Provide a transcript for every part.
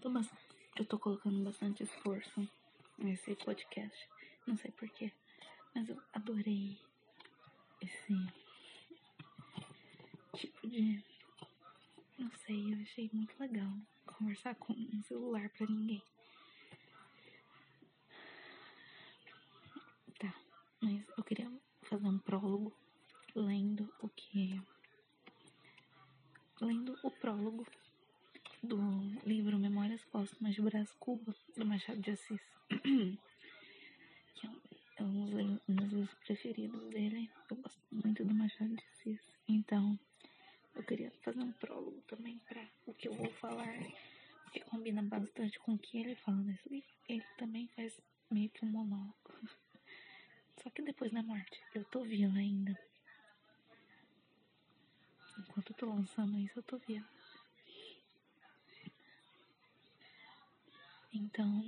tô eu tô colocando bastante esforço nesse podcast. Não sei porquê. Mas eu adorei esse tipo de. Não sei, eu achei muito legal conversar com um celular pra ninguém. Tá, mas eu queria fazer um prólogo lendo o que. Lendo o prólogo do livro Memórias Póstumas de Brás Cuba, do Machado de Assis. que é um, é um dos meus livros preferidos dele. Eu gosto muito do Machado de Assis. Então, eu queria fazer um prólogo também para o que eu vou falar, que combina bastante com o que ele fala nesse livro. Ele também faz meio que um monólogo. Só que depois da morte, eu tô viva ainda. Enquanto eu tô lançando isso, eu tô viva. Então,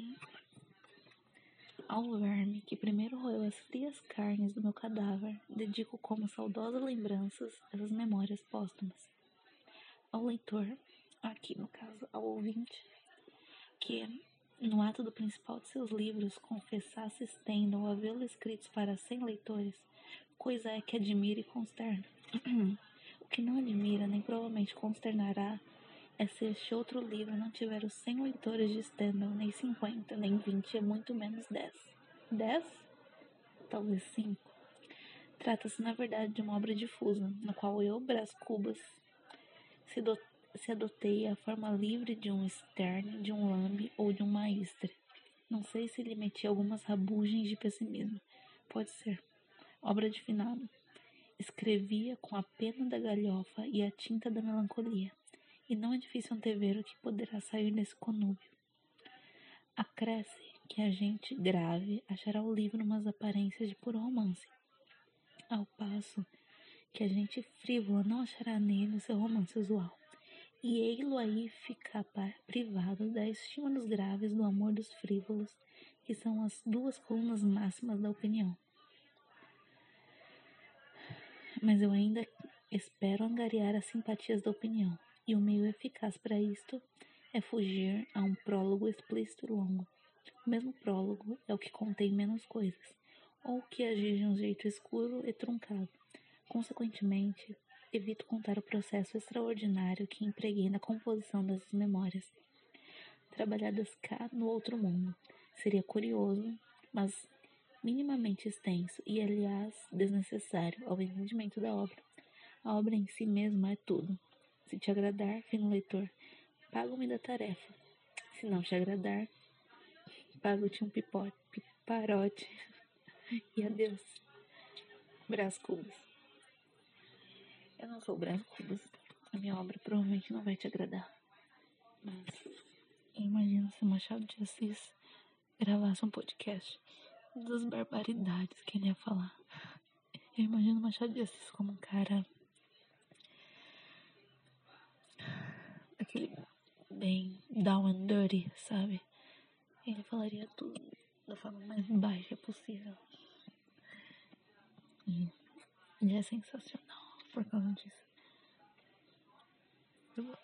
ao verme que primeiro roeu as frias carnes do meu cadáver, dedico como saudosas lembranças essas memórias póstumas. Ao leitor, aqui no caso, ao ouvinte, que no ato do principal de seus livros confessasse estendo ou havê-lo escritos para cem leitores, coisa é que admira e consterna. o que não admira nem provavelmente consternará é se este outro livro não tiver os 100 leitores de Stendhal, nem 50, nem 20, é muito menos 10. 10? Talvez 5. Trata-se, na verdade, de uma obra difusa, na qual eu, Brás Cubas, se, do, se adotei a forma livre de um Stern, de um Lamb ou de um Maestre. Não sei se lhe meti algumas rabugens de pessimismo. Pode ser. Obra de finado. Escrevia com a pena da galhofa e a tinta da melancolia e não é difícil antever o que poderá sair desse conúbio. Acresce que a gente grave achará o livro umas aparências de puro romance, ao passo que a gente frívola não achará nele o seu romance usual. E ei-lo aí ficar privado da estima dos graves, do amor dos frívolos, que são as duas colunas máximas da opinião. Mas eu ainda espero angariar as simpatias da opinião e o meio eficaz para isto é fugir a um prólogo explícito e longo. O mesmo prólogo é o que contém menos coisas, ou que agir de um jeito escuro e truncado. Consequentemente, evito contar o processo extraordinário que empreguei na composição dessas memórias, trabalhadas cá no outro mundo. Seria curioso, mas minimamente extenso e, aliás, desnecessário ao entendimento da obra. A obra em si mesma é tudo. Se te agradar, fino leitor, pago-me da tarefa. Se não te agradar, pago-te um pipote, piparote. E adeus. Brás Cubas. Eu não sou Brás Cubas. A minha obra provavelmente não vai te agradar. Mas imagina se Machado de Assis gravasse um podcast das barbaridades que ele ia falar. Eu imagino Machado de Assis como um cara aquele bem down and dirty, sabe? Ele falaria tudo da forma mais baixa possível. E ele é sensacional por causa disso. Eu